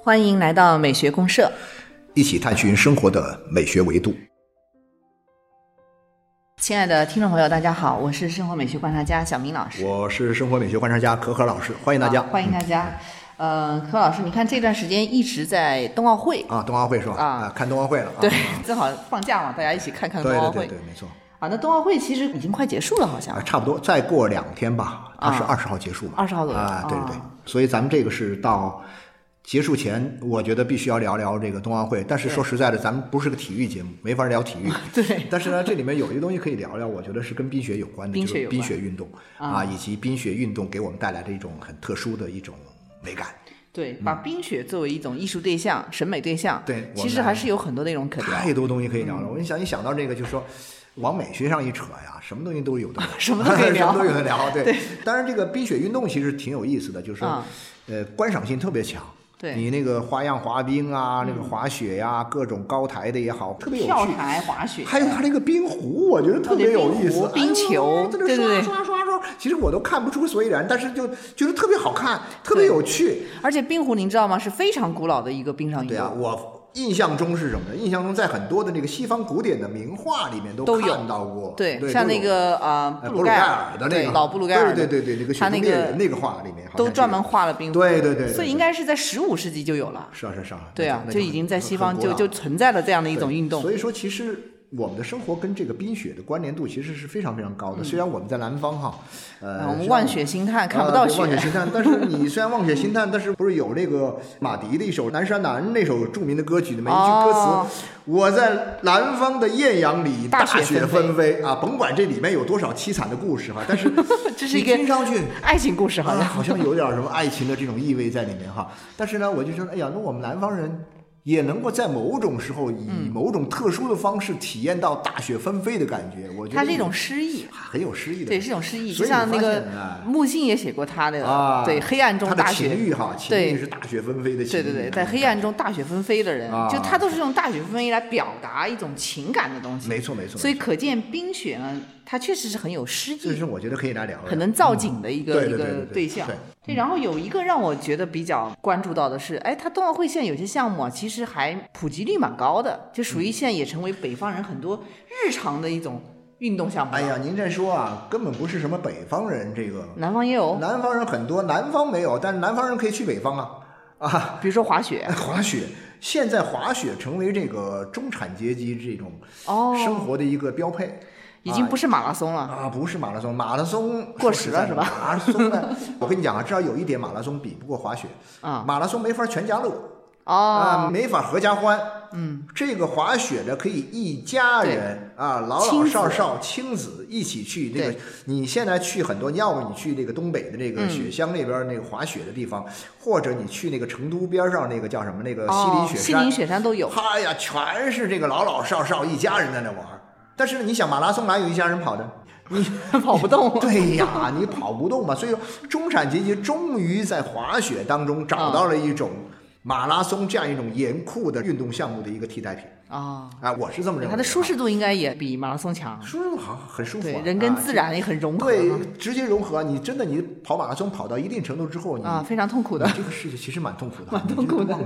欢迎来到美学公社，一起探寻生活的美学维度。亲爱的听众朋友，大家好，我是生活美学观察家小明老师。我是生活美学观察家可可老师，欢迎大家。欢迎大家。呃，柯老师，你看这段时间一直在冬奥会啊，冬奥会是吧？啊，看冬奥会了。对，正好放假嘛，大家一起看看冬奥会。对对对，没错。啊，那冬奥会其实已经快结束了，好像。差不多，再过两天吧，它是二十号结束嘛。二十号左右。啊，对对对。所以咱们这个是到结束前，我觉得必须要聊聊这个冬奥会。但是说实在的，咱们不是个体育节目，没法聊体育。对。但是呢，这里面有一个东西可以聊聊，我觉得是跟冰雪有关的，冰雪冰雪运动啊，以及冰雪运动给我们带来的一种很特殊的一种美感。对，把冰雪作为一种艺术对象、审美对象，对，其实还是有很多内容可聊。太多东西可以聊了。我一想一想到这个，就是说。往美学上一扯呀，什么东西都有的聊，什么都可以聊，什么都有的聊。对，当然这个冰雪运动其实挺有意思的，就是说，呃，观赏性特别强。对，你那个花样滑冰啊，那个滑雪呀，各种高台的也好，特别有趣。跳台滑雪，还有它那个冰壶，我觉得特别有意思。冰球，在那刷刷刷刷，其实我都看不出所以然，但是就觉得特别好看，特别有趣。而且冰壶您知道吗？是非常古老的一个冰上运动。对啊，我。印象中是什么呢？印象中在很多的那个西方古典的名画里面都看到过，对，像那个啊布鲁盖尔的那个。老布鲁盖尔，对对对对，那个他那个那个画里面都专门画了冰，对对对，所以应该是在十五世纪就有了，是啊是是啊，对啊，就已经在西方就就存在了这样的一种运动，所以说其实。我们的生活跟这个冰雪的关联度其实是非常非常高的。虽然我们在南方哈，呃，我们望雪兴叹看不到雪，望雪兴叹。但是你 虽然望雪兴叹，但是不是有那个马迪的一首《南山南》那首著名的歌曲里面一句歌词：“我在南方的艳阳里，大雪纷飞啊！”甭管这里面有多少凄惨的故事哈，但是 这是一个听上去爱情故事，好像好像有点什么爱情的这种意味在里面哈。但是呢，我就说，哎呀，那我们南方人。也能够在某种时候以某种特殊的方式体验到大雪纷飞的感觉，我觉得它是一种诗意，很有诗意的，对，是一种诗意。就像那个木心也写过他的啊，对，黑暗中大雪，情欲哈，情欲是大雪纷飞的情对对对，在黑暗中大雪纷飞的人，就他都是用大雪纷飞来表达一种情感的东西，没错没错。所以可见冰雪呢。它确实是很有诗意，这是我觉得可以来聊，很能造景的一个一个对象。对，然后有一个让我觉得比较关注到的是，哎，它冬奥会现在有些项目啊，其实还普及率蛮高的，就属于现在也成为北方人很多日常的一种运动项目。哎呀，您这说啊，根本不是什么北方人，这个南方也有，南方人很多，南方没有，但是南方人可以去北方啊啊，比如说滑雪，滑雪，现在滑雪成为这个中产阶级这种生活的一个标配。已经不是马拉松了啊！不是马拉松，马拉松过时了是吧？马拉松呢？我跟你讲啊，至少有一点，马拉松比不过滑雪啊。马拉松没法全家乐啊，没法合家欢。嗯，这个滑雪的，可以一家人啊，老老少少、亲子一起去。那个你现在去很多，要么你去那个东北的那个雪乡那边那个滑雪的地方，或者你去那个成都边上那个叫什么那个西岭雪山，西岭雪山都有。嗨呀，全是这个老老少少一家人在那玩。但是你想马拉松哪有一家人跑的？你跑不动。对呀，你跑不动嘛。所以说，中产阶级终于在滑雪当中找到了一种马拉松这样一种严酷的运动项目的一个替代品。啊，啊，我是这么认为。它的舒适度应该也比马拉松强。舒适度好，很舒服。对，人跟自然也很融合。对，直接融合。你真的你跑马拉松跑到一定程度之后，你啊，非常痛苦的。这个世界其实蛮痛苦的，蛮痛苦的。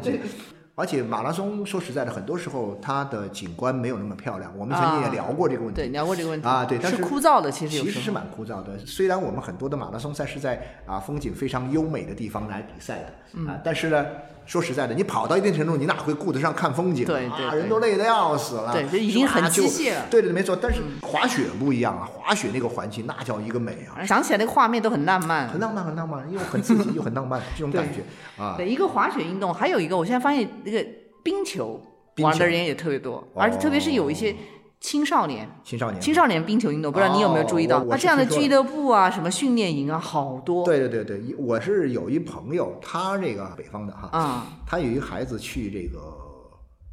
对。而且马拉松说实在的，很多时候它的景观没有那么漂亮。我们曾经也聊过这个问题，对，聊过这个问题啊，对，但是枯燥的，其实其实是蛮枯燥的。虽然我们很多的马拉松赛是在啊风景非常优美的地方来比赛的啊，但是呢。说实在的，你跑到一定程度，你哪会顾得上看风景啊？人都累得要死了。对，这已经很机械了。对对对，没错。但是滑雪不一样啊，滑雪那个环境那叫一个美啊！想起来那个画面都很浪漫，很浪漫，很浪漫，又很刺激，又很浪漫，这种感觉 啊。对，一个滑雪运动，还有一个，我现在发现那个冰球玩的人也特别多，而且特别是有一些。青少年，青少年，青少年冰球运动，不知道你有没有注意到？那这样的俱乐部啊，什么训练营啊，好多。对对对对，我是有一朋友，他这个北方的哈，啊，他有一个孩子去这个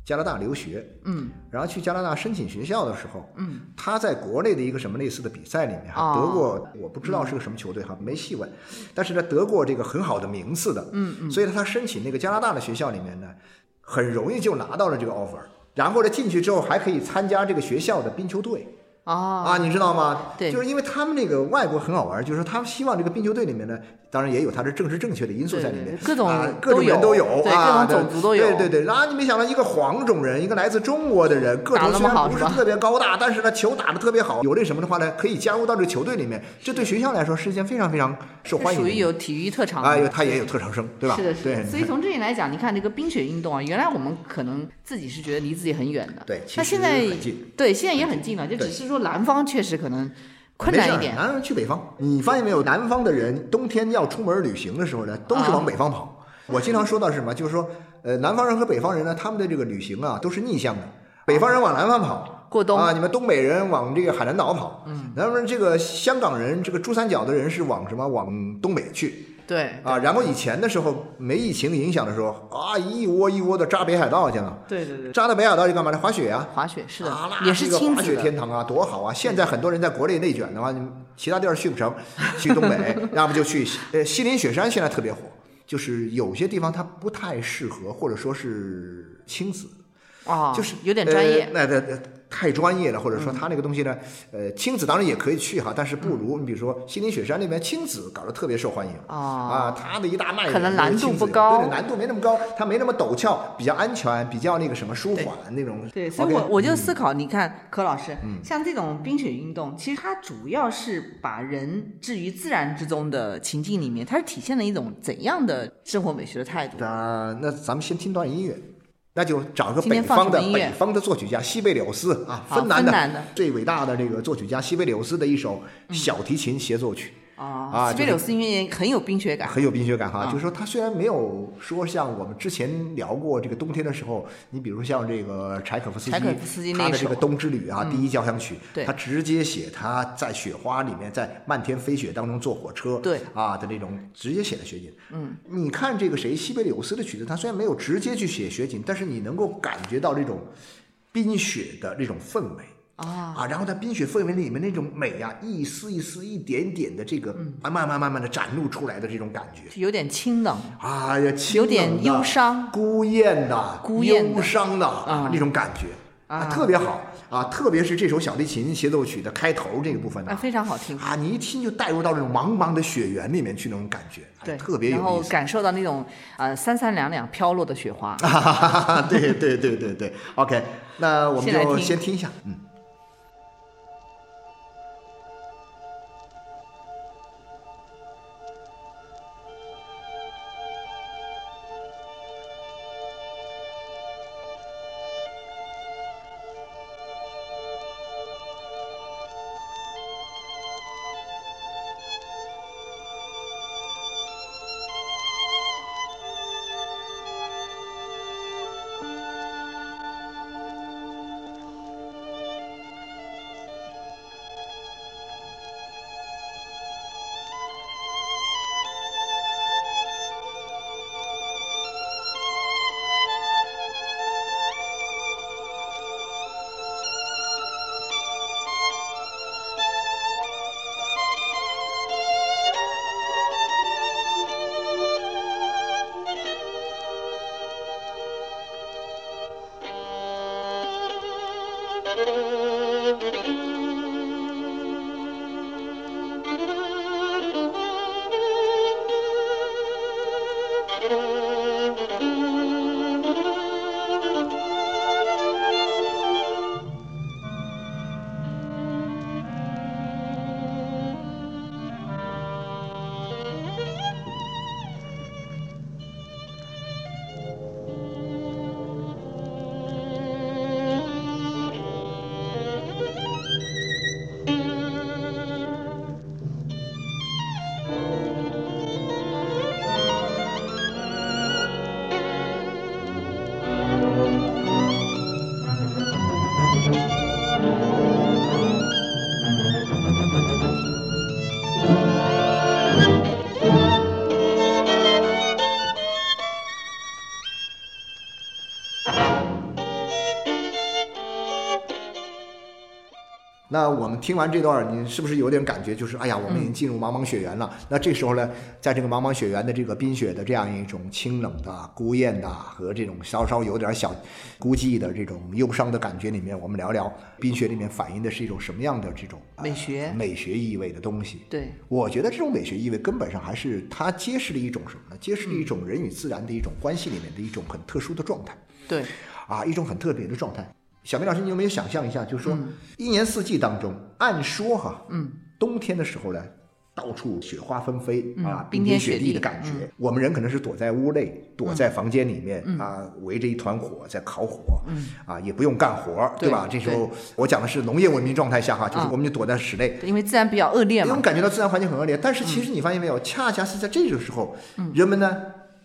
加拿大留学，嗯，然后去加拿大申请学校的时候，嗯，他在国内的一个什么类似的比赛里面哈，得过，我不知道是个什么球队哈，没细问，但是呢，得过这个很好的名次的，嗯嗯，所以他申请那个加拿大的学校里面呢，很容易就拿到了这个 offer。然后呢，进去之后还可以参加这个学校的冰球队，啊你知道吗？对就是因为他们那个外国很好玩，就是他们希望这个冰球队里面呢，当然也有他的政治正确的因素在里面，各种啊、各种人都有对啊，各种种族都有对对对，然后你没想到一个黄种人，一个来自中国的人，个打头虽然不是特别高大，但是呢球打得特别好，有这什么的话呢，可以加入到这个球队里面，这对学校来说是一件非常非常受欢迎属的一个。于有体育特长的啊，有他也有特长生，对吧？是的，是的。，所以从这里来讲，你看这个冰雪运动啊，原来我们可能自己是觉得离自己很远的，对其实那现在对现在也很近了，就只是说南方确实可能困难一点。南方去北方，你发现没有？南方的人冬天要出门旅行的时候呢，都是往北方跑。我经常说到是什么？就是说，呃，南方人和北方人呢，他们的这个旅行啊，都是逆向的。北方人往南方跑，过冬啊，你们东北人往这个海南岛跑，嗯，那么这个香港人，这个珠三角的人是往什么？往东北去对啊。然后以前的时候没疫情影响的时候啊，一窝一窝的扎北海道去了。对对对，扎到北海道去干嘛呢？滑雪啊、滑雪是的啊，，也是一个滑雪。天堂啊，多好啊！现在很多人在国内内卷的话，你其他地儿去不成，去东北，要不就去呃西林雪山，现在特别火。就是有些地方它不太适合，或者说是亲子，哦，就是有点专业。那那那太专业了，或者说他那个东西呢，呃，亲子当然也可以去哈，但是不如你比如说西岭雪山那边亲子搞得特别受欢迎。哦。啊，他的一大卖点可能难度不高。对对难度没那么高，它没那么陡峭，比较安全，比较那个什么舒缓那种。对，所以我我就思考，你看柯老师，嗯。像这种冰雪运动，其实它主要是把人置于自然之中的情境里面，它是体现了一种怎样的生活美学的态度？那那咱们先听段音乐，那就找个北方的北方的作曲家西贝柳斯啊，芬兰的芬兰的最伟大的这个作曲家西贝柳斯的一首小提琴协奏曲。啊啊西贝柳斯音乐很有冰雪感。很有冰雪感哈，啊就是说它虽然没有说像我们之前聊过这个冬天的时候，你比如像这个柴可夫斯基，柴可夫斯基那首他的这个冬之旅啊，嗯第一交响曲，对他直接写他在雪花里面，在漫天飞雪当中坐火车，对啊的那种直接写的雪景。嗯，你看这个谁西贝柳斯的曲子，他虽然没有直接去写雪景，但是你能够感觉到这种冰雪的这种氛围。啊，啊，然后在冰雪氛围里面那种美啊，一丝一丝、一点点的这个嗯慢慢慢慢慢的展露出来的这种感觉，有点清冷，哎呀，清有点忧伤孤雁的、忧伤的啊那种感觉啊特别好啊！特别是这首小提琴协奏曲的开头这个部分呢啊，，非常好听。啊，你一听就带入到那种茫茫的雪原里面去那种感觉，哎对，特别有意思。后感受到那种呃三三两两飘落的雪花。对对对对对，OK，那我们就先听一下，嗯。那我们听完这段，你是不是有点感觉？就是哎呀，我们已经进入茫茫雪原了。那这时候呢，在这个茫茫雪原的这个冰雪的这样一种清冷的、孤雁的和这种稍稍有点小孤寂的这种忧伤的感觉里面，我们聊聊冰雪里面反映的是一种什么样的这种美学、美学意味的东西。对，我觉得这种美学意味根本上还是它揭示了一种什么呢？揭示了一种人与自然的一种关系里面的一种很特殊的状态。对，啊，一种很特别的状态。小明老师，你有没有想象一下？就是说，一年四季当中，按说哈，嗯，冬天的时候呢，到处雪花纷飞啊，冰天雪地的感觉。我们人可能是躲在屋内，躲在房间里面啊，围着一团火在烤火，啊，也不用干活，对吧？这时候我讲的是农业文明状态下哈，就是我们就躲在室内，因为自然比较恶劣嘛。我们感觉到自然环境很恶劣，但是其实你发现没有，恰恰是在这个时候，人们呢。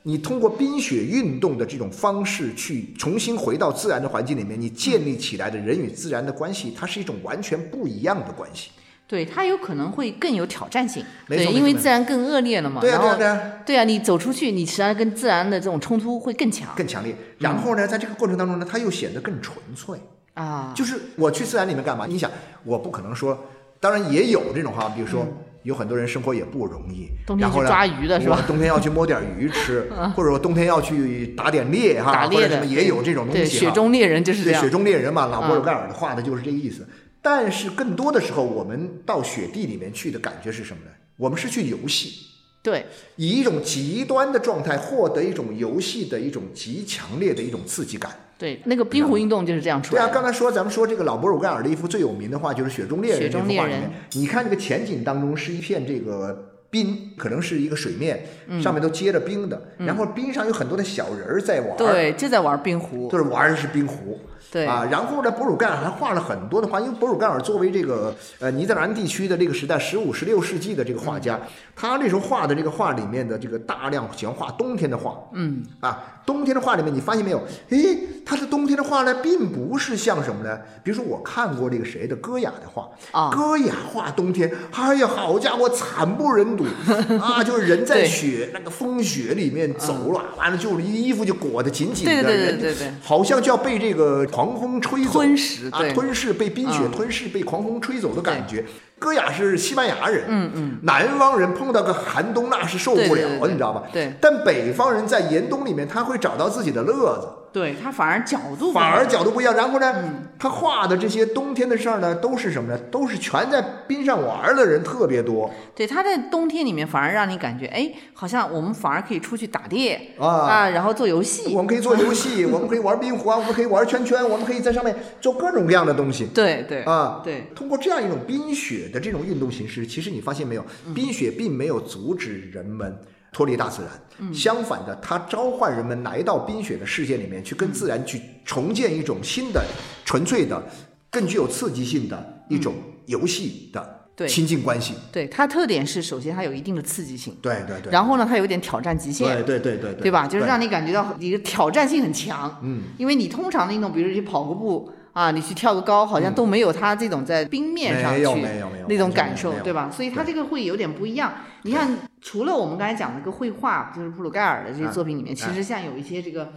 你通过冰雪运动的这种方式去重新回到自然的环境里面，你建立起来的人与自然的关系，它是一种完全不一样的关系。对，它有可能会更有挑战性。对，因为自然更恶劣了嘛。对啊，对啊，对啊。对啊，你走出去，你实际上跟自然的这种冲突会更强、更强烈。然后呢，在这个过程当中呢，它又显得更纯粹啊。就是我去自然里面干嘛？你想，我不可能说，当然也有这种哈，比如说。有很多人生活也不容易，然后呢，抓鱼的是吧？冬天要去摸点鱼吃，或者说冬天要去打点猎哈，或者什么也有这种东西雪中猎人就是这样。雪中猎人嘛，老波尔盖尔的画的就是这个意思。但是更多的时候，我们到雪地里面去的感觉是什么呢？我们是去游戏，对，以一种极端的状态获得一种游戏的一种极强烈的一种刺激感。对，那个冰壶运动就是这样出来的。对啊，刚才说咱们说这个老博尔盖尔的一幅最有名的画就是《雪中猎人》这幅画里面，你看这个前景当中是一片这个冰，可能是一个水面，上面都结着冰的，然后冰上有很多的小人儿在玩。对，就在玩冰壶。就是玩的是冰壶。对啊，然后呢，博鲁盖尔还画了很多的画，因为博鲁盖尔作为这个呃尼德兰地区的这个时代十五、十六世纪的这个画家，他那时候画的这个画里面的这个大量喜欢画冬天的画。嗯啊。冬天的画里面，你发现没有？诶，他的冬天的画呢，并不是像什么呢？比如说，我看过这个谁的戈雅的画啊，戈雅画冬天，哎呀，好家伙，惨不忍睹 啊！就是人在雪那个风雪里面走了，完了就衣服就裹得紧紧的，对对对对对，好像就要被这个狂风吹走，吞噬啊，吞噬被冰雪吞噬，被狂风吹走的感觉。戈雅是西班牙人，嗯嗯，南方人碰到个寒冬那是受不了，你知道吧？对。但北方人在严冬里面，他会找到自己的乐子。对他反而角度反而角度不一样，然后呢，他画的这些冬天的事儿呢，都是什么呢？都是全在冰上玩的人特别多。对，他在冬天里面反而让你感觉，哎，好像我们反而可以出去打猎啊啊，然后做游戏。我们可以做游戏，我们可以玩冰壶啊，我们可以玩圈圈，我们可以在上面做各种各样的东西。对对啊，对。通过这样一种冰雪的这种运动形式，其实你发现没有，冰雪并没有阻止人们。脱离大自然，相反的，它召唤人们来到冰雪的世界里面，去跟自然去重建一种新的、纯粹的、更具有刺激性的一种游戏的亲近关系。对它特点是，首先它有一定的刺激性，对对对。然后呢，它有点挑战极限，对对对对，对吧？就是让你感觉到你的挑战性很强。嗯，因为你通常的运动，比如你跑个步。啊，你去跳个高，好像都没有他这种在冰面上去那种感受，对吧？所以他这个会有点不一样。你看，除了我们刚才讲那个绘画，就是布鲁盖尔的这些作品里面，其实像有一些这个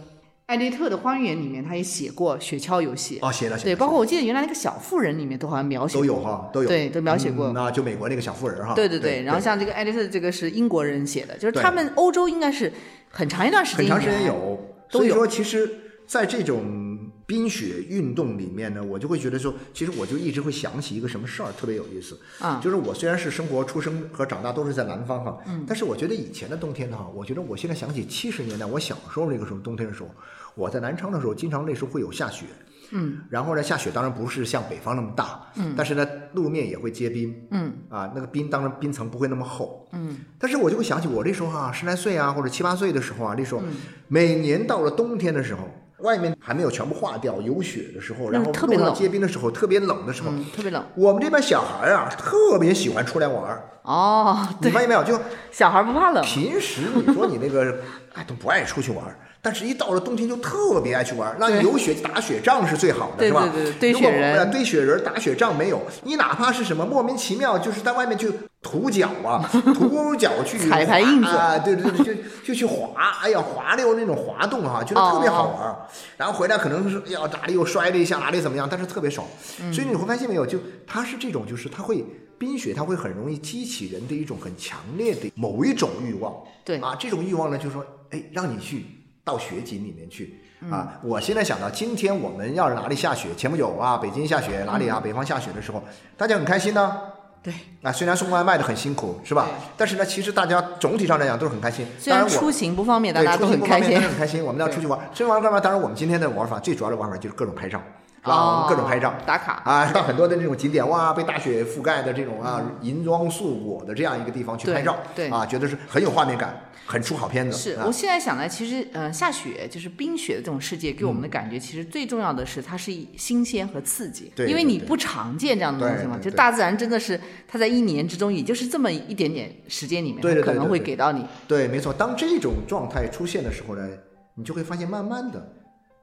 艾略特的《花园》里面，他也写过雪橇游戏。哦，写了。对，包括我记得原来那个小妇人里面都好像描写都有哈，都有。对，都描写过。那就美国那个小妇人哈。对对对。然后像这个艾略特，这个是英国人写的，就是他们欧洲应该是很长一段时间很长时间有。所以说，其实在这种。冰雪运动里面呢，我就会觉得说，其实我就一直会想起一个什么事儿，特别有意思。啊。就是我虽然是生活、出生和长大都是在南方哈，嗯，但是我觉得以前的冬天哈，我觉得我现在想起七十年代我小时候那个时候冬天的时候，我在南昌的时候，经常那时候会有下雪，嗯，然后呢下雪当然不是像北方那么大，嗯，但是呢路面也会结冰，嗯，啊那个冰当然冰层不会那么厚，嗯，但是我就会想起我那时候哈十来岁啊或者七八岁的时候啊那时候每年到了冬天的时候。外面还没有全部化掉，有雪的时候，然后路上结冰的时候，特别冷的时候，特别冷。我们这边小孩啊，特别喜欢出来玩儿。哦，你发现没有？就小孩不怕冷。平时你说你那个，哎，都不爱出去玩儿。但是一到了冬天就特别爱去玩。那有雪打雪仗是最好的，是吧？对对对，堆雪人，堆雪人打雪仗没有。你哪怕是什么莫名其妙，就是在外面去涂脚啊，涂脚去 踩排印子啊，对对对，就就去滑，哎呀，滑溜那种滑动哈，觉得特别好玩。然后回来可能是要哪里又摔了一下，哪里怎么样，但是特别爽。所以你会发现没有，就它是这种，就是它会冰雪，它会很容易激起人的一种很强烈的某一种欲望。对啊，这种欲望呢，就是说，哎，让你去。到雪景里面去啊！我现在想到，今天我们要是哪里下雪，前不久啊，北京下雪，哪里啊，北方下雪的时候，大家很开心呢。对，啊，虽然送外卖的很辛苦，是吧？但是呢，其实大家总体上来讲都是很开心。虽然出行不方便，大家都很开心。很开心，我们要出去玩，出去玩干嘛？当然，我们今天的玩法最主要的玩法就是各种拍照。啊，各种拍照打卡啊，到很多的这种景点哇，被大雪覆盖的这种啊，银装素裹的这样一个地方去拍照，对啊，觉得是很有画面感，很出好片子。是我现在想来，其实呃，下雪就是冰雪的这种世界，给我们的感觉，其实最重要的是它是新鲜和刺激，对，因为你不常见这样的东西嘛，就大自然真的是它在一年之中，也就是这么一点点时间里面，对可能会给到你。对，没错。当这种状态出现的时候呢，你就会发现，慢慢的。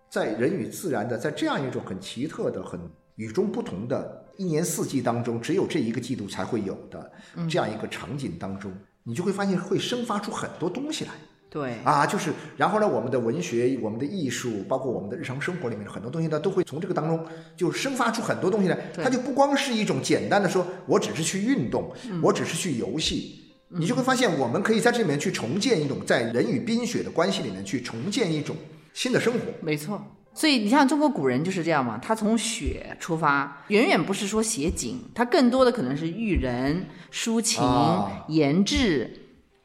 在人与自然的，在这样一种很奇特的、很与众不同的一年四季当中，只有这一个季度才会有的这样一个场景当中，你就会发现会生发出很多东西来。对啊，就是然后呢，我们的文学、我们的艺术，包括我们的日常生活里面很多东西呢，都会从这个当中就生发出很多东西来。它就不光是一种简单的说，我只是去运动，我只是去游戏，你就会发现，我们可以在这里面去重建一种在人与冰雪的关系里面去重建一种。新的生活，没错。所以你像中国古人就是这样嘛，他从雪出发，远远不是说写景，他更多的可能是育人、抒情、言志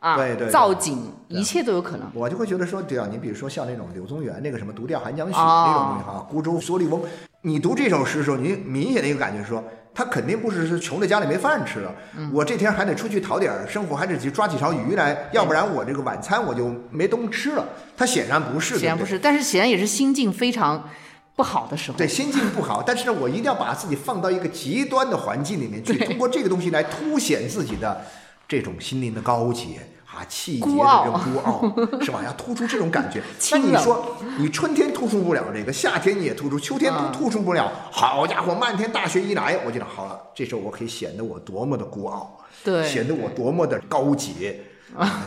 啊，对对，造景，一切都有可能。我就会觉得说，对啊，你比如说像那种柳宗元那个什么《独钓寒江雪》那种东西哈，孤舟蓑笠翁，你读这首诗的时候，你明显的一个感觉说。他肯定不是是穷的家里没饭吃了，我这天还得出去讨点生活，还得去抓几条鱼来，要不然我这个晚餐我就没东西吃了。他显然不是，显然不是，但是显然也是心境非常不好的时候。对，心境不好，但是呢，我一定要把自己放到一个极端的环境里面去，通过这个东西来凸显自己的这种心灵的高洁。啊，气节的这种孤傲，是吧？要突出这种感觉。那你说，你春天突出不了这个，夏天你也突出，秋天都突出不了。好家伙，漫天大雪一来，我觉得好了，这时候我可以显得我多么的孤傲，对，显得我多么的高洁 啊！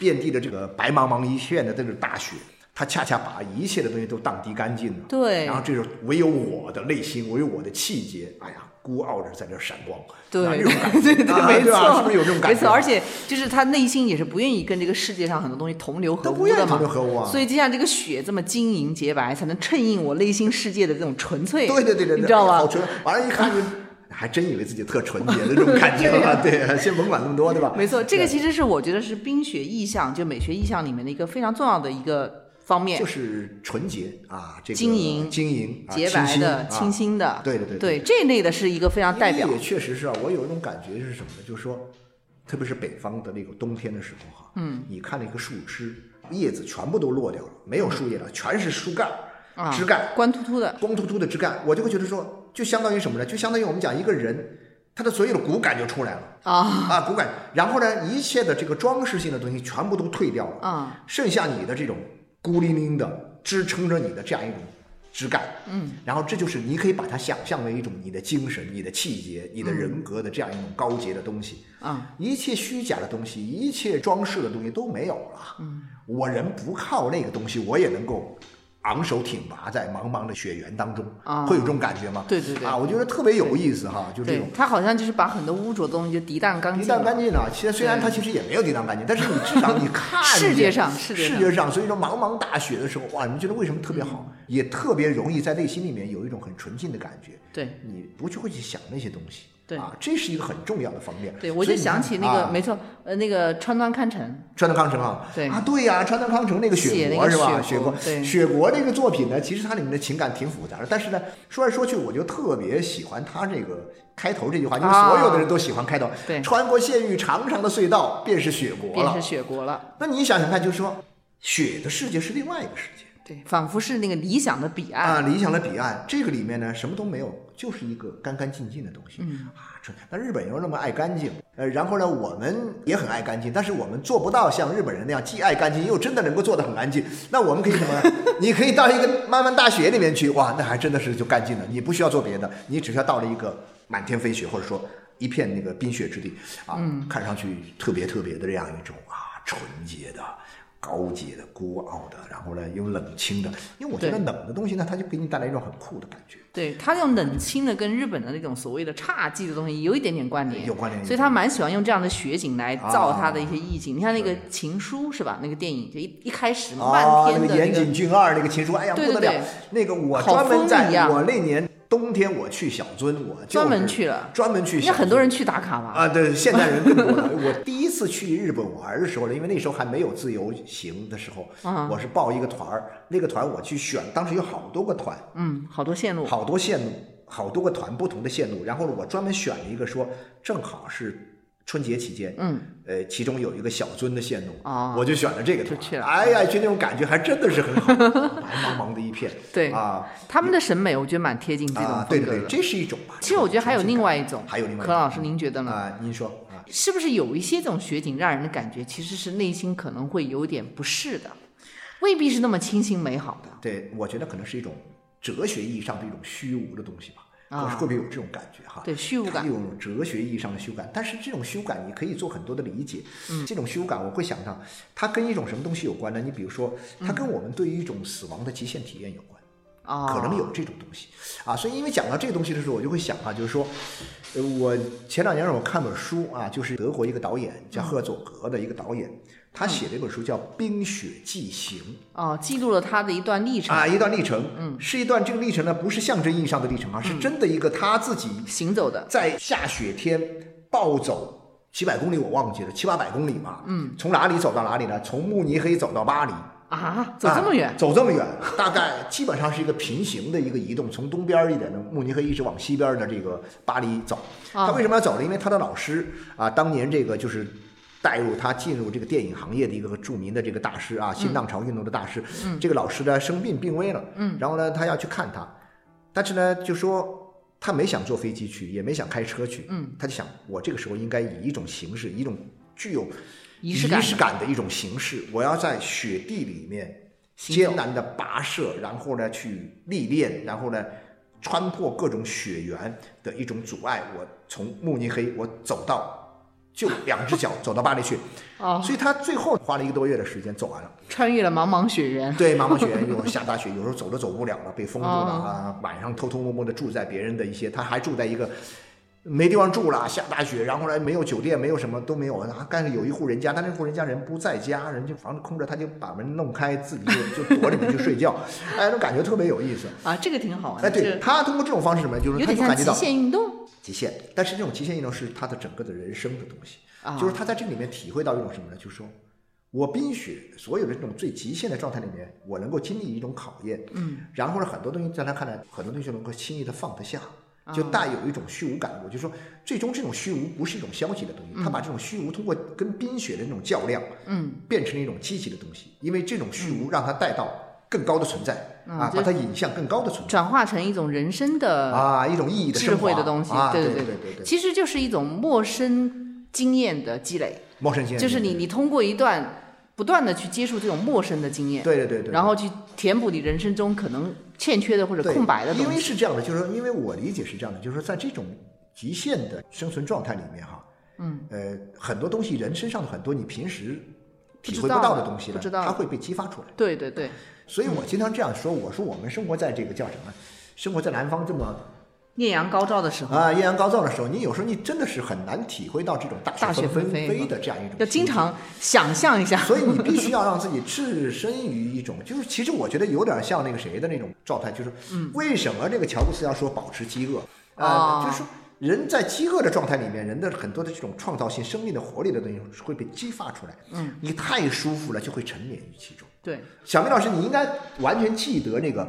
遍地的这个白茫茫一片的这个大雪，它恰恰把一切的东西都荡涤干净了。对，然后这时候唯有我的内心，唯有我的气节，哎呀。孤傲着在这闪光，对，这种感觉，对对，没错，是不是有这种感觉？没错，而且就是他内心也是不愿意跟这个世界上很多东西同流合污的嘛，所以就像这个雪这么晶莹洁白，才能衬映我内心世界的这种纯粹。对对对对，你知道吧？好纯，完了，一看就还真以为自己特纯洁的这种感觉了。对，先甭管那么多，对吧？没错，这个其实是我觉得是冰雪意象，就美学意象里面的一个非常重要的一个。方面。就是纯洁啊，这个晶莹、晶莹、洁白的、清新的，对对对对，这类的是一个非常代表。也确实是啊，我有一种感觉是什么呢？就是说，特别是北方的那个冬天的时候哈，嗯，你看那个树枝叶子全部都落掉了，没有树叶了，全是树干、枝干，光秃秃的，光秃秃的枝干，我就会觉得说，就相当于什么呢？就相当于我们讲一个人，他的所有的骨感就出来了。啊。啊，骨感，然后呢，一切的这个装饰性的东西全部都退掉了。啊，剩下你的这种孤零零的。支撑着你的这样一种枝干，嗯，然后这就是你可以把它想象为一种你的精神、你的气节、你的人格的这样一种高洁的东西，啊，一切虚假的东西、一切装饰的东西都没有了，嗯，我人不靠那个东西，我也能够。昂首挺拔在茫茫的雪原当中，会有这种感觉吗？对对对，啊，我觉得特别有意思哈，就这种。他好像就是把很多污浊的东西就涤荡干净。涤荡干净了，其实虽然他其实也没有涤荡干净，但是你至少你看世界上世界上，所以说茫茫大雪的时候，哇，你觉得为什么特别好？也特别容易在内心里面有一种很纯净的感觉。对，你不去会去想那些东西。对啊，这是一个很重要的方面。对，我就想起那个，没错，呃，那个川端康成。川端康成啊，对啊，对呀，川端康成那个雪国是吧？雪国，对，雪国这个作品呢，其实它里面的情感挺复杂的。但是呢，说来说去，我就特别喜欢他这个开头这句话，因为所有的人都喜欢开头。对，穿过县域长长的隧道，便是雪国了。便是雪国了。那你想想看，就是说，雪的世界是另外一个世界。对，仿佛是那个理想的彼岸啊，理想的彼岸。这个里面呢，什么都没有。就是一个干干净净的东西。嗯啊，这那日本人又那么爱干净，呃，然后呢，我们也很爱干净，但是我们做不到像日本人那样既爱干净又真的能够做得很干净。那我们可以什么？你可以到一个漫漫大雪里面去，哇，那还真的是就干净了。你不需要做别的，你只需要到了一个满天飞雪，或者说一片那个冰雪之地啊，看上去特别特别的这样一种啊纯洁的。高洁的、孤傲的，然后呢又冷清的，因为我觉得冷的东西呢，它就给你带来一种很酷的感觉。对，它用冷清的跟日本的那种所谓的侘寂的东西有一点点关联，有关联。所以他蛮喜欢用这样的雪景来造他的一些意境。你看那个情书是吧？那个电影就一一开始漫天的那个岩井俊二那个情书，哎呀不得了，那个我专门在我那年。冬天我去小樽，我专门去了，专门去。应该很多人去打卡吧？啊，对，现代人更多了。我第一次去日本玩的时候呢，因为那时候还没有自由行的时候，我是报一个团儿，那个团我去选，当时有好多个团，嗯，好多线路，好多线路，好多个团，不同的线路。然后呢我专门选了一个，说正好是。春节期间，嗯，呃，其中有一个小樽的线路，啊，我就选了这个，就去了。哎呀，就那种感觉还真的是很好，白茫茫的一片，对啊，他们的审美我觉得蛮贴近这种风格的。对对对，这是一种吧。其实我觉得还有另外一种，还有另外。何老师，您觉得呢？啊，您说啊，是不是有一些这种雪景让人的感觉其实是内心可能会有点不适的，未必是那么清新美好的。对，我觉得可能是一种哲学意义上的一种虚无的东西吧。啊，会不会有这种感觉哈？对，虚无感，有哲学意义上的虚无感。但是这种虚无感，你可以做很多的理解。嗯，这种虚无感，我会想到，它跟一种什么东西有关呢？你比如说，它跟我们对于一种死亡的极限体验有关。啊，可能有这种东西。啊，所以因为讲到这个东西的时候，我就会想啊，就是说，呃，我前两年让我看本书啊，就是德国一个导演叫赫佐格的一个导演。他写了一本书叫《冰雪纪行》，哦，记录了他的一段历程啊，一段历程，嗯，是一段这个历程呢，不是象征意义上的历程啊，是真的一个他自己行走的，在下雪天暴走几百公里，我忘记了七八百公里嘛，嗯，从哪里走到哪里呢？从慕尼黑走到巴黎啊，走这么远，走这么远，大概基本上是一个平行的一个移动，从东边一点的慕尼黑一直往西边的这个巴黎走。他为什么要走呢？因为他的老师啊，当年这个就是。带入他进入这个电影行业的一个著名的这个大师啊，新浪潮运动的大师。嗯，这个老师呢生病病危了。嗯，然后呢他要去看他，但是呢就说他没想坐飞机去，也没想开车去。嗯，他就想我这个时候应该以一种形式，一种具有仪式感的一种形式，我要在雪地里面艰难的跋涉，然后呢去历练，然后呢穿破各种雪原的一种阻碍，我从慕尼黑我走到。就两只脚走到巴黎去，哦，所以他最后花了一个多月的时间走完了，穿越了茫茫雪原。对，茫茫雪原，有时候下大雪，有时候走都走不了了，被封住了啊。晚上偷偷摸摸的住在别人的一些，他还住在一个没地方住了，下大雪，然后呢没有酒店，没有什么都没有啊。但是有一户人家，但那户人家人不在家，人家房子空着，他就把门弄开，自己就就躲里面去睡觉，哎，那种感觉特别有意思啊。这个挺好的。哎，对他通过这种方式什么，就是他就感觉到极限运动。极限，但是这种极限运动是他的整个的人生的东西，就是他在这里面体会到一种什么呢？就是说我冰雪所有的这种最极限的状态里面，我能够经历一种考验，嗯，然后呢，很多东西在他看来，很多东西能够轻易的放得下，就带有一种虚无感。我就说，最终这种虚无不是一种消极的东西，他把这种虚无通过跟冰雪的那种较量，嗯，变成了一种积极的东西，因为这种虚无让他带到。更高的存在啊，把它引向更高的存在，转化成一种人生的啊一种意义的智慧的东西，对对对对对，其实就是一种陌生经验的积累，陌生经验就是你你通过一段不断的去接触这种陌生的经验，对对对对，然后去填补你人生中可能欠缺的或者空白的东西。因为是这样的，就是说，因为我理解是这样的，就是说，在这种极限的生存状态里面哈，嗯呃，很多东西人身上的很多你平时体会不到的东西呢，它会被激发出来。对对对。所以我经常这样说，我说我们生活在这个叫什么？生活在南方这么艳阳高照的时候啊，艳阳高照的时候，你有时候你真的是很难体会到这种大雪纷飞的这样一种。要经常想象一下。所以你必须要让自己置身于一种，就是其实我觉得有点像那个谁的那种状态，就是为什么这个乔布斯要说保持饥饿啊？就是说人在饥饿的状态里面，人的很多的这种创造性、生命的活力的东西会被激发出来。嗯，你太舒服了，就会沉湎于其中。对，小明老师，你应该完全记得那个，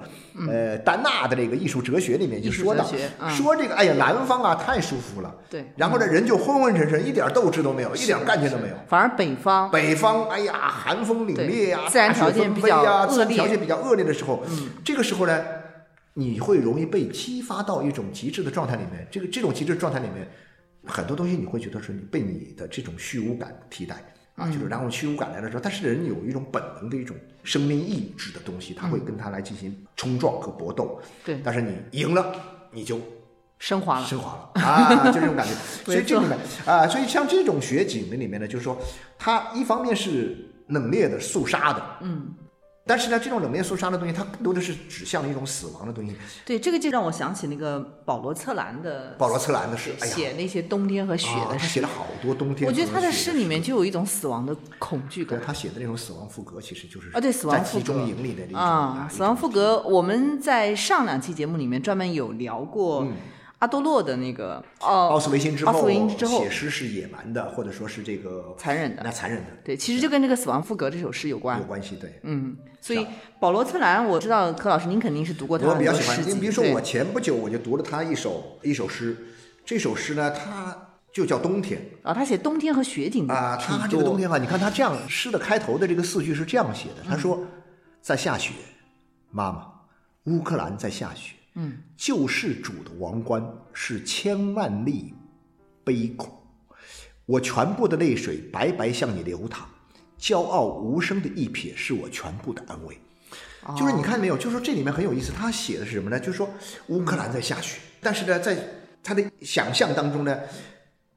呃，丹纳的那个艺术哲学里面就说到，说这个，哎呀，南方啊太舒服了，对，然后呢，人就昏昏沉沉，一点斗志都没有，一点干劲都没有。反而北方，北方，哎呀，寒风凛冽呀，自然条件比较自然条件比较恶劣的时候，这个时候呢，你会容易被激发到一种极致的状态里面。这个这种极致状态里面，很多东西你会觉得说你被你的这种虚无感替代啊，就是然后虚无感来了之后，但是人有一种本能的一种生命意志的东西，他会跟他来进行冲撞和搏斗。对，但是你赢了，你就升华了，升华了啊，就这种感觉。所以这里面啊，所以像这种雪景的里面呢，就是说它一方面是冷冽的、肃杀的，嗯。但是呢，这种冷面肃杀的东西，它更多的是指向了一种死亡的东西。对，这个就让我想起那个保罗·策兰的。保罗·策兰的诗，写那些冬天和雪的诗。他写了好多冬天。我觉得他的诗里面就有一种死亡的恐惧感。他写的那种死亡赋格，其实就是啊，对，死亡赋格。集中营里的那种啊，死亡赋格，我们在上两期节目里面专门有聊过。阿多洛的那个哦，奥斯维辛之后，奥斯维辛之后。写诗是野蛮的，或者说是这个残忍的，那残忍的，对，其实就跟这个《死亡赋格》这首诗有关，有关系，对，嗯，所以保罗·策兰，我知道柯老师您肯定是读过他的诗集，比如说我前不久我就读了他一首一首诗，这首诗呢，它就叫冬天。啊，他写冬天和雪景啊，他这个冬天哈，你看他这样诗的开头的这个四句是这样写的，他说在下雪，妈妈，乌克兰在下雪。嗯，救世主的王冠是千万粒悲苦，我全部的泪水白白向你流淌，骄傲无声的一瞥是我全部的安慰。就是你看没有，就是说这里面很有意思，他写的是什么呢？就是说乌克兰在下雪，但是呢，在他的想象当中呢，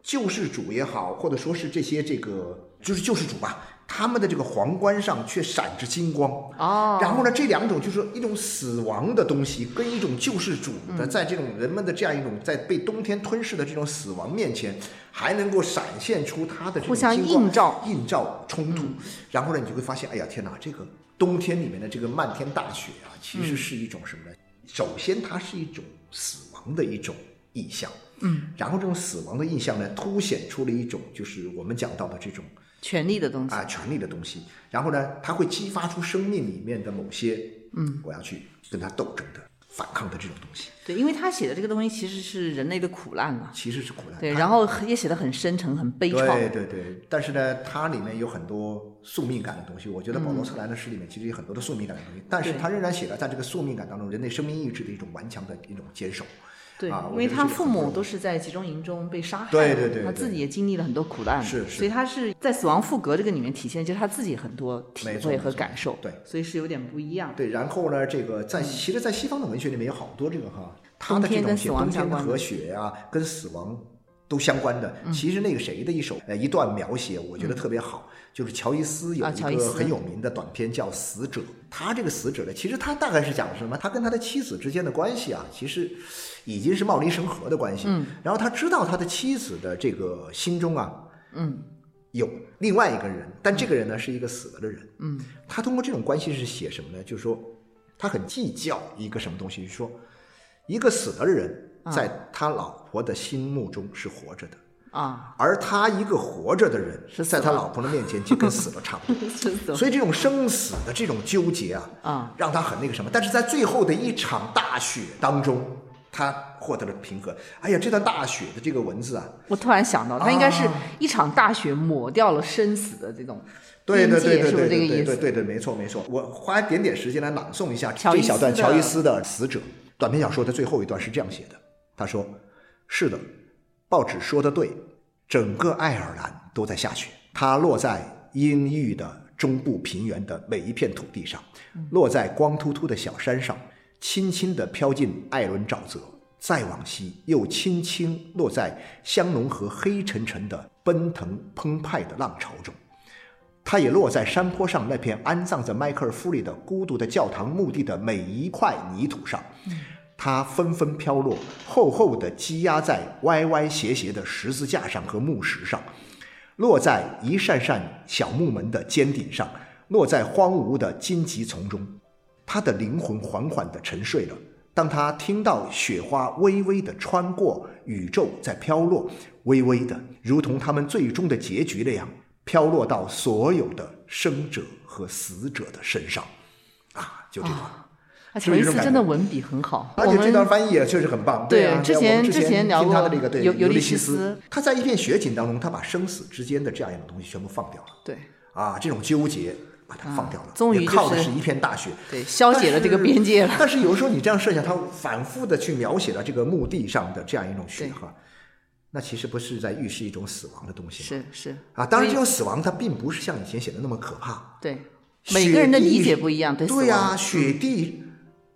救世主也好，或者说是这些这个就是救世主吧。他们的这个皇冠上却闪着金光哦，然后呢，这两种就是一种死亡的东西，跟一种救世主的，在这种人们的这样一种在被冬天吞噬的这种死亡面前，还能够闪现出它的这种互相映照、映照冲突。然后呢，你就会发现，哎呀，天哪，这个冬天里面的这个漫天大雪啊，其实是一种什么呢？首先，它是一种死亡的一种意象，嗯，然后这种死亡的意象呢，凸显出了一种就是我们讲到的这种。权力的东西啊，权力的东西，然后呢，它会激发出生命里面的某些，嗯，我要去跟他斗争的、反抗的这种东西。对，因为他写的这个东西其实是人类的苦难了，其实是苦难。对，然后也写的很深沉、很悲怆。对对对，但是呢，它里面有很多宿命感的东西。我觉得保罗·策兰的诗里面其实有很多的宿命感的东西，但是他仍然写了在这个宿命感当中，人类生命意志的一种顽强的一种坚守。对，因为他父母都是在集中营中被杀害，对对对，他自己也经历了很多苦难，是，所以他是在《死亡赋格》这个里面体现，就是他自己很多体会和感受，对，所以是有点不一样。对，然后呢，这个在其实，在西方的文学里面有好多这个哈，他的这种写冬天和雪呀，跟死亡都相关的。其实那个谁的一首呃一段描写，我觉得特别好。就是乔伊斯有一个很有名的短片叫《死者》，他这个死者呢，其实他大概是讲什么？他跟他的妻子之间的关系啊，其实已经是貌离神合的关系。嗯，然后他知道他的妻子的这个心中啊，嗯，有另外一个人，但这个人呢是一个死了的人。嗯，他通过这种关系是写什么呢？就是说他很计较一个什么东西，就是说一个死了的人在他老婆的心目中是活着的。啊，而他一个活着的人，是在他老婆的面前就跟死了差不多，所以这种生死的这种纠结啊，啊，让他很那个什么。但是在最后的一场大雪当中，他获得了平和。哎呀，这段大雪的这个文字啊，我突然想到，他应该是一场大雪抹掉了生死的这种对对对对对对对对对，没错没错。我花一点点时间来朗诵一下这小段乔伊斯的《死者》短篇小说的最后一段是这样写的，他说：“是的。”报纸说的对，整个爱尔兰都在下雪。它落在阴郁的中部平原的每一片土地上，落在光秃秃的小山上，轻轻地飘进艾伦沼泽，再往西又轻轻落在香农河黑沉沉的奔腾澎湃的浪潮中。它也落在山坡上那片安葬着迈克尔·弗里的孤独的教堂墓地的每一块泥土上。它纷纷飘落，厚厚的积压在歪歪斜斜的十字架上和木石上，落在一扇扇小木门的尖顶上，落在荒芜的荆棘丛中。他的灵魂缓缓地沉睡了。当他听到雪花微微地穿过宇宙在飘落，微微的，如同他们最终的结局那样，飘落到所有的生者和死者的身上。啊，就这段。乔伊斯真的文笔很好，而且这段翻译也确实很棒。对啊，之前之前聊过他的这个对尤尤利西斯，他在一片雪景当中，他把生死之间的这样一种东西全部放掉了。对啊，这种纠结，把它放掉了，终于靠的是一片大雪，对，消解了这个边界了。但是有时候你这样设想，他反复的去描写了这个墓地上的这样一种雪哈，那其实不是在预示一种死亡的东西是是啊，当然这种死亡它并不是像以前写的那么可怕。对，每个人的理解不一样，对对呀，雪地。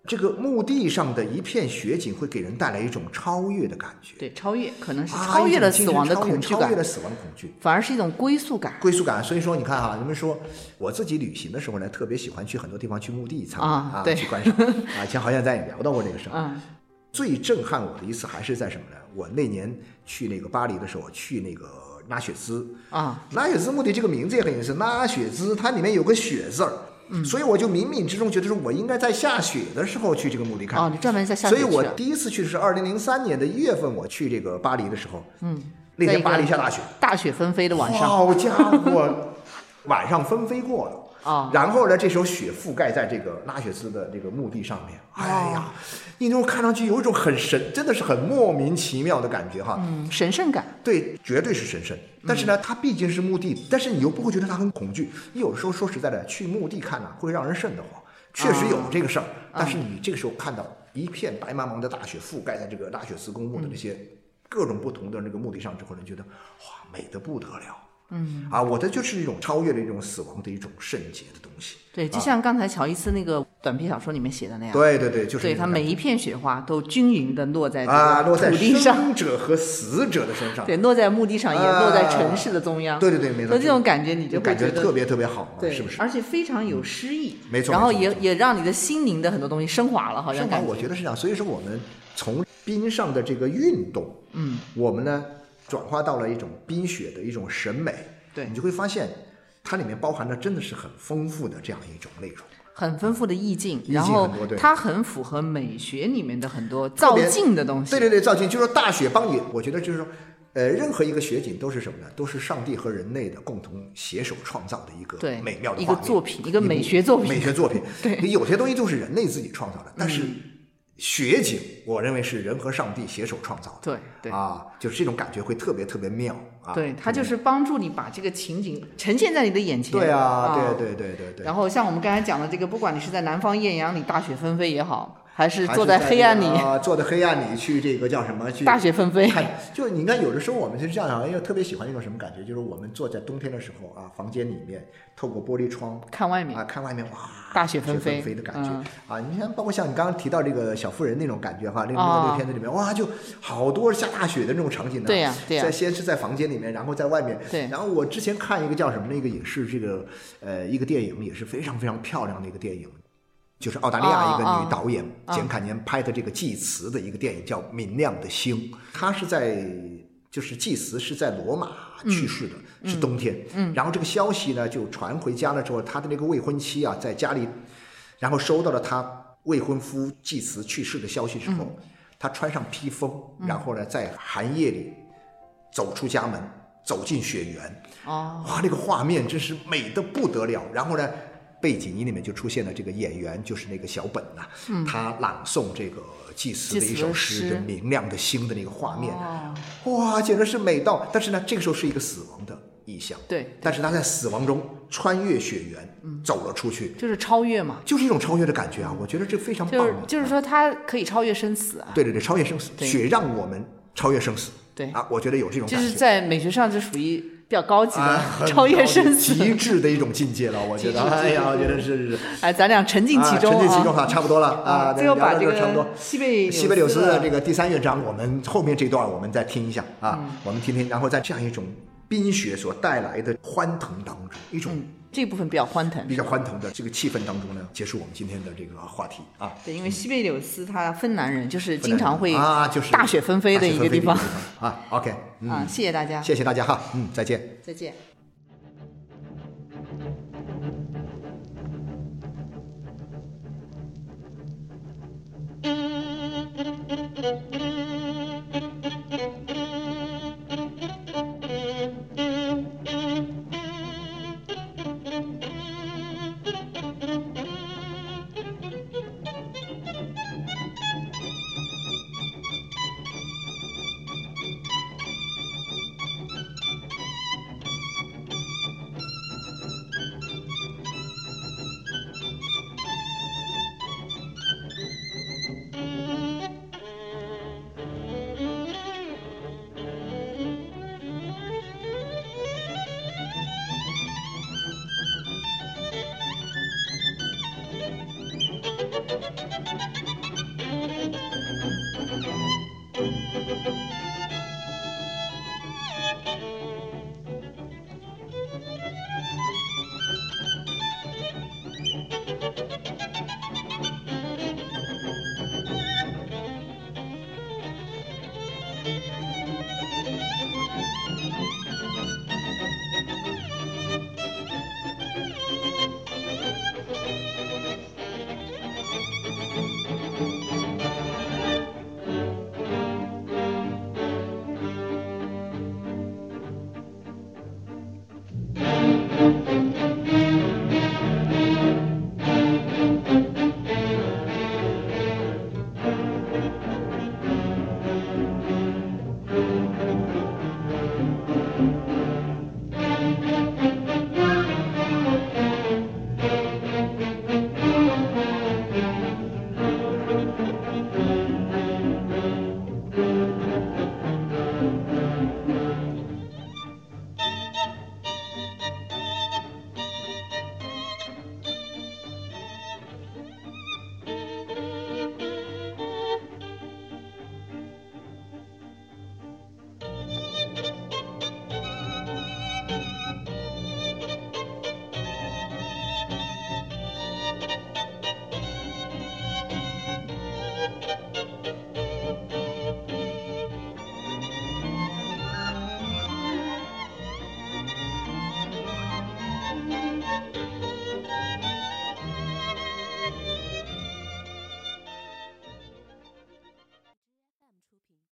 这个墓地上的一片雪景会给人带来一种超越的感觉。对，超越可能是超越了死亡的恐惧感，超越了死亡恐惧，反而是一种归宿感。归宿感，所以说你看哈，人们说我自己旅行的时候呢，特别喜欢去很多地方去墓地参观啊，去观赏啊。以前好像咱也聊到过这个事儿。嗯。最震撼我的一次还是在什么呢？我那年去那个巴黎的时候，去那个拉雪兹啊。拉雪兹墓地这个名字也很有意思，拉雪兹它里面有个雪字儿。所以我就冥冥之中觉得说，我应该在下雪的时候去这个墓地看。哦，你专门在下雪。所以我第一次去是二零零三年的一月份，我去这个巴黎的时候，嗯，那天巴黎下大雪，大雪纷飞的晚上。好家伙，晚上纷飞过了。啊，然后呢？这时候雪覆盖在这个拉雪兹的这个墓地上面，哎呀，你那种看上去有一种很神，真的是很莫名其妙的感觉哈。嗯，神圣感。对，绝对是神圣。但是呢，它毕竟是墓地，但是你又不会觉得它很恐惧。你有的时候说实在的，去墓地看呢，会让人瘆得慌。确实有这个事儿。但是你这个时候看到一片白茫茫的大雪覆盖在这个拉雪兹公墓的那些各种不同的那个墓地上之后，你觉得哇，美得不得了。嗯啊，我的就是一种超越了一种死亡的一种圣洁的东西。对，就像刚才乔伊斯那个短篇小说里面写的那样。对对对，就是对它每一片雪花都均匀的落在啊，落在土地上，生者和死者的身上。对，落在墓地上，也落在城市的中央。对对对，没错。所以这种感觉你就感觉特别特别好，对，是不是？而且非常有诗意，没错。然后也也让你的心灵的很多东西升华了，好像。升华，我觉得是这样。所以说，我们从冰上的这个运动，嗯，我们呢转化到了一种冰雪的一种审美。对你就会发现，它里面包含的真的是很丰富的这样一种内容，很丰富的意境，然后它很符合美学里面的很多造境的东西。对对对，造境就是说大雪帮你，我觉得就是说，呃，任何一个雪景都是什么呢？都是上帝和人类的共同携手创造的一个美妙的一个作品，一个美学作品。美学作品，对，有些东西就是人类自己创造的，但是。雪景，我认为是人和上帝携手创造的。对对啊，就是这种感觉会特别特别妙啊。对，它就是帮助你把这个情景呈现在你的眼前。对啊，对对对对对。然后像我们刚才讲的这个，不管你是在南方艳阳里大雪纷飞也好。还是坐在黑暗里，啊坐在黑暗里去这个叫什么？去大雪纷飞。看，就你看，有的时候我们就是这样啊，因为特别喜欢一种什么感觉，就是我们坐在冬天的时候啊，房间里面透过玻璃窗看外面啊，看外面哇，大雪纷飞的感觉啊。你看，包括像你刚刚提到这个小妇人那种感觉哈，那个那个片子里面哇，就好多下大雪的那种场景呢。对呀，对呀。在先是在房间里面，然后在外面。对。然后我之前看一个叫什么那个也是这个呃一个电影，也是非常非常漂亮的一个电影。就是澳大利亚一个女导演简坎年拍的这个祭词的一个电影，叫《明亮的星》。她是在，就是祭词是在罗马去世的，是冬天。嗯，然后这个消息呢就传回家了之后，她的那个未婚妻啊在家里，然后收到了她未婚夫祭词去世的消息之后，她穿上披风，然后呢在寒夜里走出家门，走进雪原。哦，哇，那个画面真是美的不得了。然后呢？背景音里面就出现了这个演员，就是那个小本呐，他朗诵这个祭祀的一首诗，的明亮的星的那个画面，哇，简直是美到！但是呢，这个时候是一个死亡的意象，对。但是他在死亡中穿越雪原，走了出去，就是超越嘛，就是一种超越的感觉啊！我觉得这非常棒。就是就是说，他可以超越生死啊！对对对，超越生死，雪让我们超越生死。对啊，我觉得有这种感觉，就是在美学上就属于。比较高级的，超越生死，极致的一种境界了，我觉得。哎呀，我觉得是是。哎，咱俩沉浸其中沉浸其中哈，差不多了啊。最后把这个差不多。西贝西贝柳斯的这个第三乐章，我们后面这段我们再听一下啊，我们听听，然后在这样一种冰雪所带来的欢腾当中，一种。这部分比较欢腾，比较欢腾的这个气氛当中呢，结束我们今天的这个话题啊。对，因为西贝柳斯他芬兰人，就是经常会啊，就是大雪纷飞的一个地方啊。OK，啊，谢谢大家，谢谢大家哈，嗯，再见，再见。